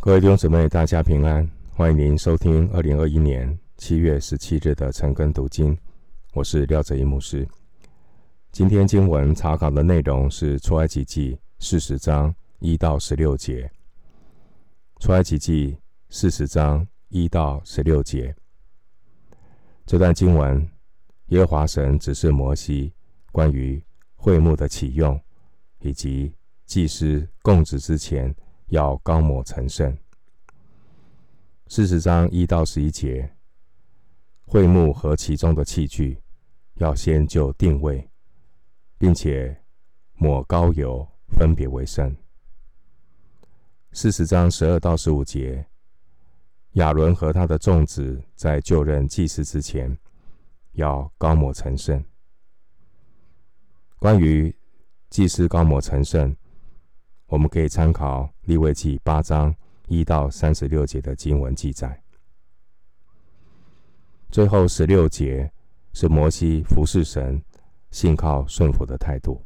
各位弟兄姊妹，大家平安！欢迎您收听二零二一年七月十七日的晨更读经。我是廖哲一牧师。今天经文查考的内容是出埃及记四十章一到十六节。出埃及记四十章一到十六节，这段经文，耶和华神指示摩西关于会幕的启用，以及祭司供职之前。要高抹成圣。四十章一到十一节，会幕和其中的器具要先就定位，并且抹膏油，分别为圣。四十章十二到十五节，亚伦和他的众子在就任祭司之前，要高抹成圣。关于祭司高抹成圣。我们可以参考利未记八章一到三十六节的经文记载。最后十六节是摩西服侍神、信靠顺服的态度。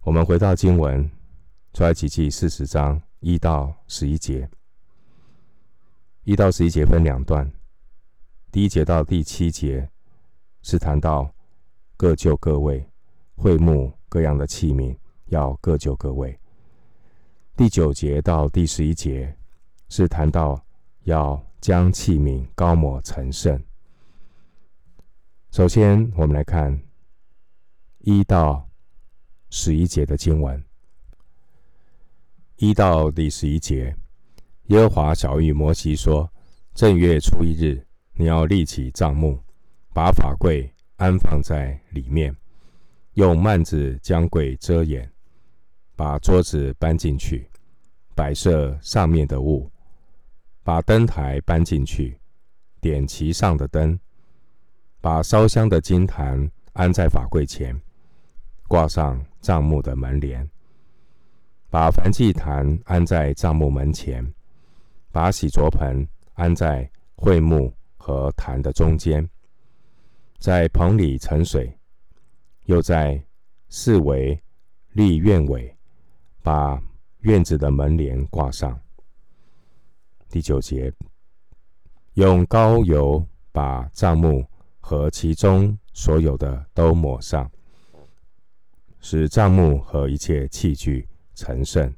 我们回到经文，出埃及记四十章一到十一节。一到十一节分两段，第一节到第七节是谈到各就各位，会幕各样的器皿。要各就各位。第九节到第十一节是谈到要将器皿高抹成圣。首先，我们来看一到十一节的经文。一到第十一节，耶和华晓諭摩西说：“正月初一日，你要立起帐幕，把法柜安放在里面，用幔子将柜遮掩。”把桌子搬进去，摆设上面的物；把灯台搬进去，点其上的灯；把烧香的金坛安在法柜前，挂上帐幕的门帘；把燔祭坛安在帐幕门前；把洗濯盆安在会幕和坛的中间；在棚里盛水，又在四围立院尾。把院子的门帘挂上。第九节，用膏油把帐幕和其中所有的都抹上，使帐幕和一切器具成圣，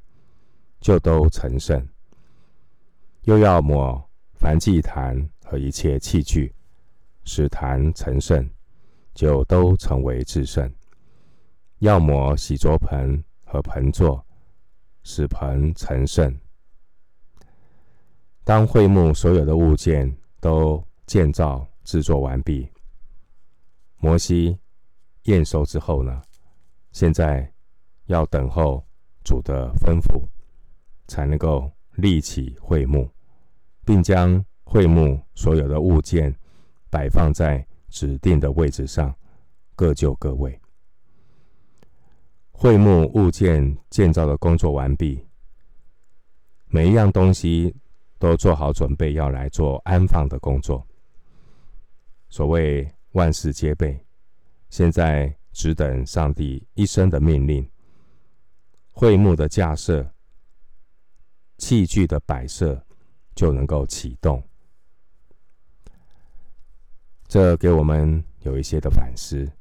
就都成圣。又要抹凡祭坛和一切器具，使坛成圣，就都成为至圣。要抹洗濯盆和盆座。使盆成圣。当会幕所有的物件都建造制作完毕，摩西验收之后呢，现在要等候主的吩咐，才能够立起会幕，并将会幕所有的物件摆放在指定的位置上，各就各位。会幕物件建造的工作完毕，每一样东西都做好准备，要来做安放的工作。所谓万事皆备，现在只等上帝一声的命令，会幕的架设、器具的摆设就能够启动。这给我们有一些的反思。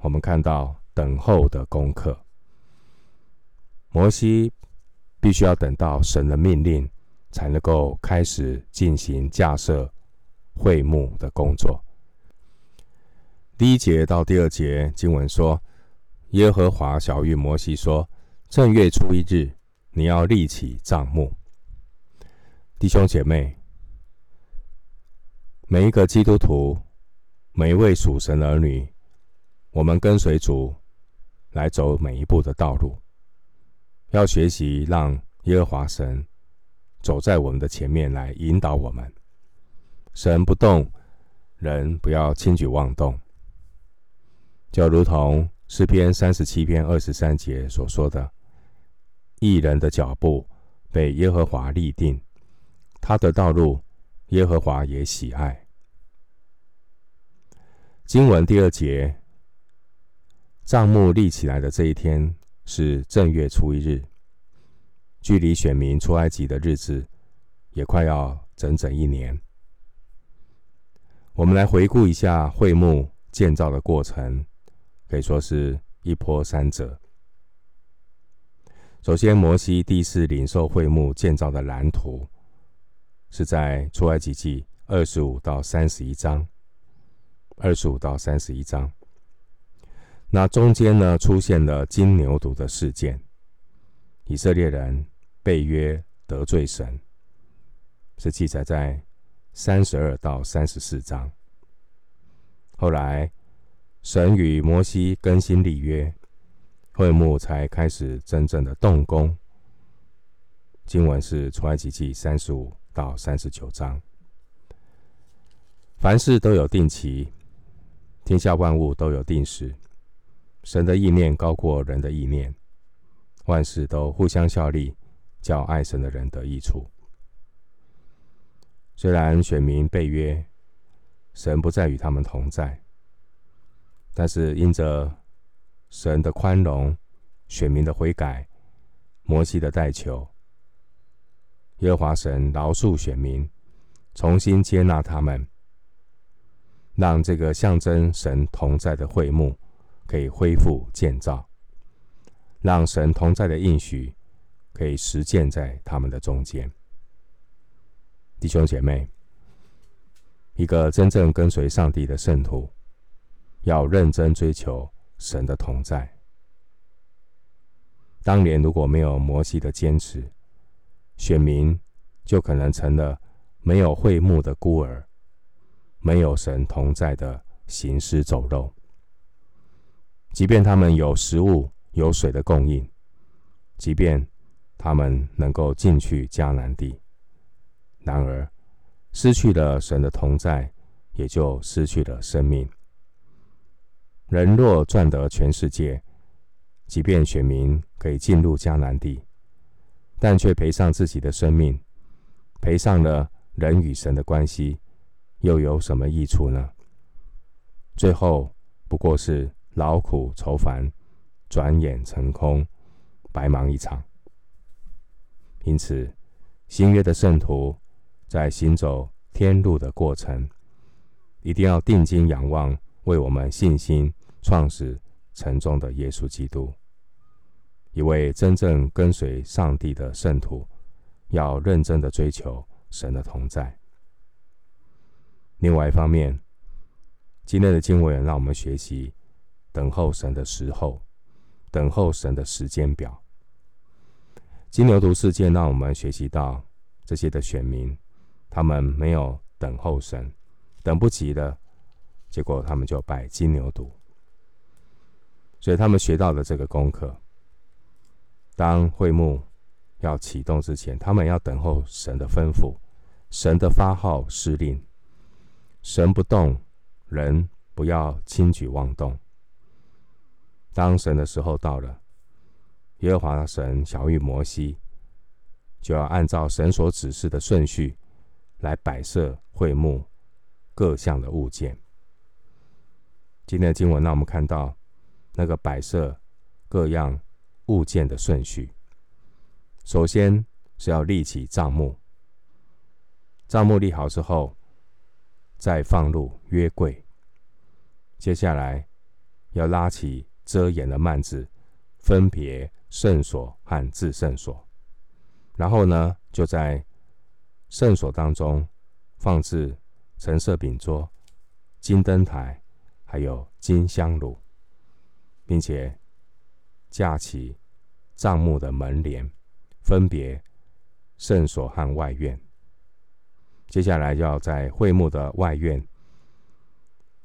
我们看到。等候的功课，摩西必须要等到神的命令，才能够开始进行架设会幕的工作。第一节到第二节经文说，耶和华晓諭摩西说：“正月初一日，你要立起帐幕。”弟兄姐妹，每一个基督徒，每一位属神儿女，我们跟随主。来走每一步的道路，要学习让耶和华神走在我们的前面来引导我们。神不动，人不要轻举妄动。就如同诗篇三十七篇二十三节所说的：“义人的脚步被耶和华立定，他的道路耶和华也喜爱。”经文第二节。帐幕立起来的这一天是正月初一日。距离选民出埃及的日子也快要整整一年。我们来回顾一下会幕建造的过程，可以说是一波三折。首先，摩西第一次领受会幕建造的蓝图，是在出埃及记二十五到三十一章。二十五到三十一章，那中间呢，出现了金牛犊的事件，以色列人背约得罪神，是记载在三十二到三十四章。后来神与摩西更新立约，会幕才开始真正的动工。经文是出埃及记三十五到三十九章，凡事都有定期。天下万物都有定时，神的意念高过人的意念，万事都互相效力，叫爱神的人得益处。虽然选民被约，神不再与他们同在，但是因着神的宽容、选民的悔改、摩西的代求，耶和华神饶恕选民，重新接纳他们。让这个象征神同在的会幕可以恢复建造，让神同在的应许可以实践在他们的中间。弟兄姐妹，一个真正跟随上帝的圣徒，要认真追求神的同在。当年如果没有摩西的坚持，选民就可能成了没有会幕的孤儿。没有神同在的行尸走肉，即便他们有食物、有水的供应，即便他们能够进去迦南地，然而失去了神的同在，也就失去了生命。人若赚得全世界，即便选民可以进入迦南地，但却赔上自己的生命，赔上了人与神的关系。又有什么益处呢？最后不过是劳苦愁烦，转眼成空，白忙一场。因此，新约的圣徒在行走天路的过程，一定要定睛仰望为我们信心创始成终的耶稣基督。一位真正跟随上帝的圣徒，要认真的追求神的同在。另外一方面，今天的经文让我们学习等候神的时候，等候神的时间表。金牛犊事件让我们学习到这些的选民，他们没有等候神，等不及了，结果他们就拜金牛犊。所以他们学到了这个功课：当会幕要启动之前，他们要等候神的吩咐，神的发号施令。神不动，人不要轻举妄动。当神的时候到了，耶和华神晓諭摩西，就要按照神所指示的顺序来摆设会幕各项的物件。今天的经文让我们看到那个摆设各样物件的顺序。首先是要立起帐幕，帐幕立好之后。再放入约柜，接下来要拉起遮掩的幔子，分别圣所和至圣所。然后呢，就在圣所当中放置陈设饼桌、金灯台，还有金香炉，并且架起帐幕的门帘，分别圣所和外院。接下来要在会幕的外院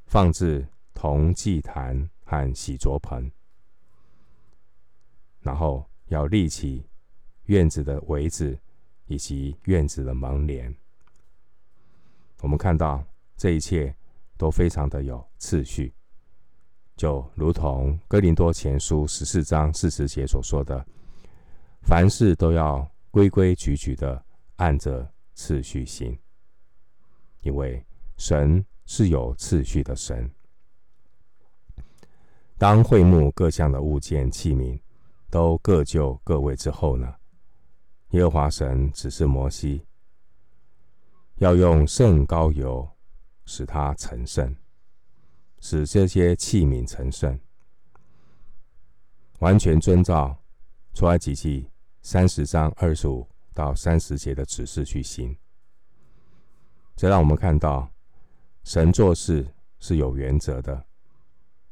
放置铜祭坛和洗濯盆，然后要立起院子的围子以及院子的门帘。我们看到这一切都非常的有次序，就如同哥林多前书十四章四十节所说的：“凡事都要规规矩矩的按着次序行。”因为神是有次序的神。当会幕各项的物件器皿都各就各位之后呢，耶和华神指示摩西，要用圣膏油使它成圣，使这些器皿成圣，完全遵照出埃及记三十章二十五到三十节的指示去行。这让我们看到，神做事是有原则的，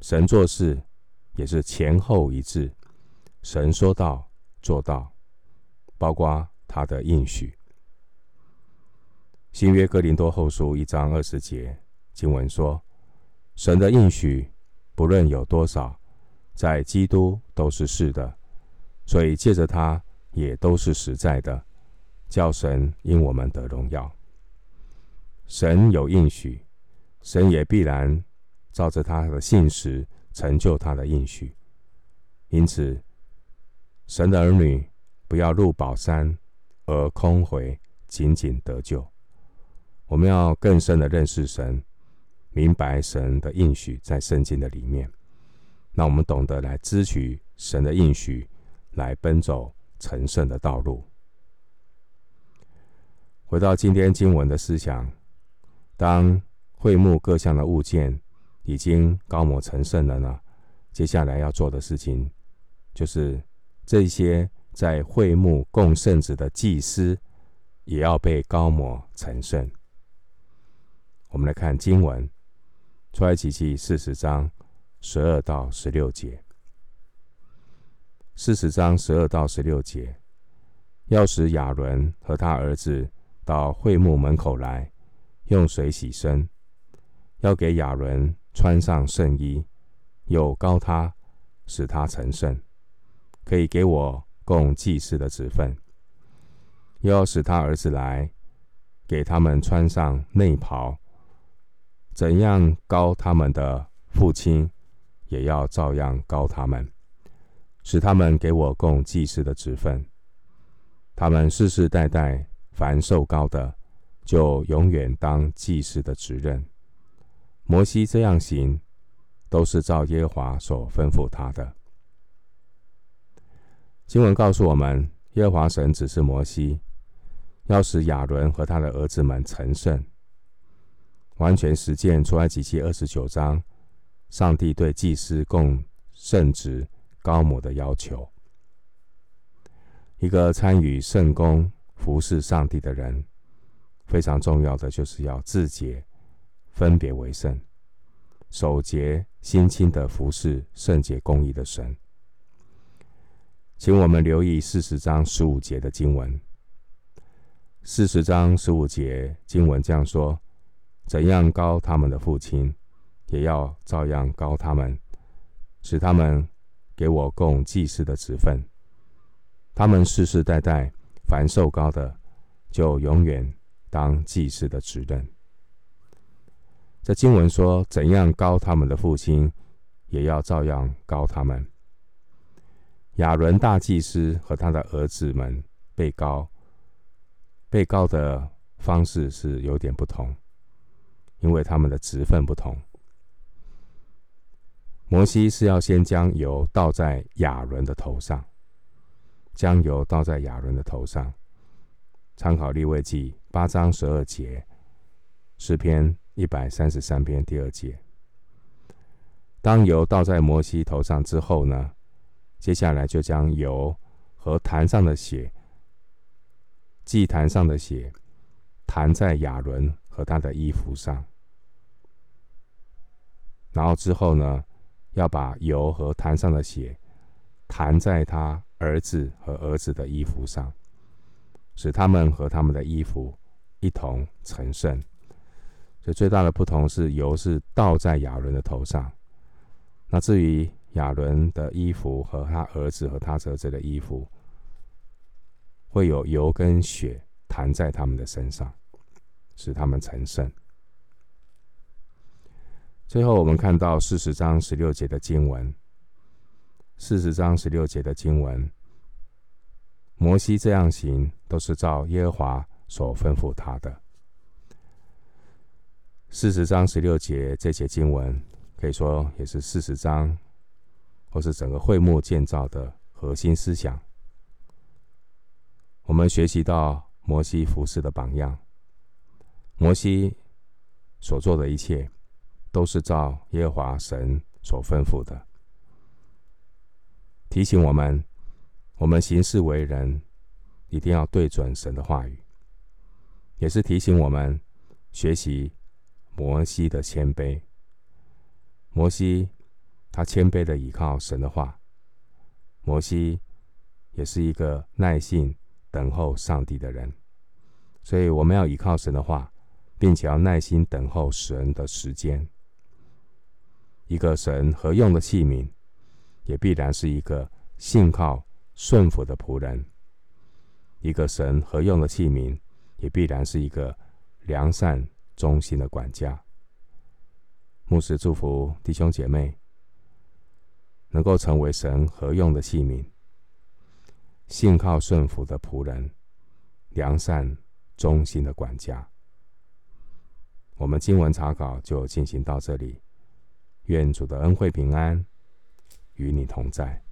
神做事也是前后一致。神说到做到，包括他的应许。新约哥林多后书一章二十节经文说：“神的应许不论有多少，在基督都是是的，所以借着他也都是实在的，叫神因我们得荣耀。神有应许，神也必然照着他的信实成就他的应许。因此。”神的儿女不要入宝山而空回，仅仅得救。我们要更深的认识神，明白神的应许在圣经的里面。那我们懂得来支取神的应许，来奔走成圣的道路。回到今天经文的思想，当会幕各项的物件已经高抹成圣了呢，接下来要做的事情就是。这些在会幕供圣职的祭司，也要被高抹成圣。我们来看经文，出埃及记四十章十二到十六节。四十章十二到十六节，要使亚伦和他儿子到会幕门口来，用水洗身，要给亚伦穿上圣衣，又高他，使他成圣。可以给我供祭司的职分，又要使他儿子来，给他们穿上内袍。怎样高他们的父亲，也要照样高他们，使他们给我供祭司的职分。他们世世代代凡受高的，就永远当祭司的职任。摩西这样行，都是照耶和华所吩咐他的。经文告诉我们，耶和华神指示摩西，要使亚伦和他的儿子们成圣，完全实践出埃及记二十九章上帝对祭司供圣职膏抹的要求。一个参与圣工服侍上帝的人，非常重要的就是要自洁，分别为圣，守节心清的服侍圣洁公义的神。请我们留意四十章十五节的经文。四十章十五节经文这样说：“怎样高他们的父亲，也要照样高他们，使他们给我供祭司的职分。他们世世代代凡受高的，就永远当祭司的职任。”这经文说：“怎样膏他们的父亲，也要照样膏他们。”亚伦大祭司和他的儿子们被膏，被膏的方式是有点不同，因为他们的职分不同。摩西是要先将油倒在亚伦的头上，将油倒在亚伦的头上。参考利未记八章十二节，诗篇一百三十三篇第二节。当油倒在摩西头上之后呢，接下来就将油和坛上的血，祭坛上的血，弹在亚伦和他的衣服上。然后之后呢，要把油和坛上的血，弹在他儿子和儿子的衣服上，使他们和他们的衣服一同成圣。所以最大的不同是，油是倒在亚伦的头上。那至于，亚伦的衣服和他儿子和他儿子的衣服，会有油跟血弹在他们的身上，使他们成圣。最后，我们看到四十章十六节的经文。四十章十六节的经文，摩西这样行，都是照耶和华所吩咐他的。四十章十六节这节经文，可以说也是四十章。或是整个会幕建造的核心思想，我们学习到摩西服侍的榜样。摩西所做的一切，都是照耶和华神所吩咐的，提醒我们，我们行事为人一定要对准神的话语，也是提醒我们学习摩西的谦卑。摩西他谦卑的倚靠神的话，摩西也是一个耐心等候上帝的人，所以我们要倚靠神的话，并且要耐心等候神的时间。一个神合用的器皿，也必然是一个信靠顺服的仆人。一个神合用的器皿，也必然是一个良善忠心的管家。牧师祝福弟兄姐妹，能够成为神合用的器皿，信靠顺服的仆人，良善忠心的管家。我们经文查考就进行到这里。愿主的恩惠平安与你同在。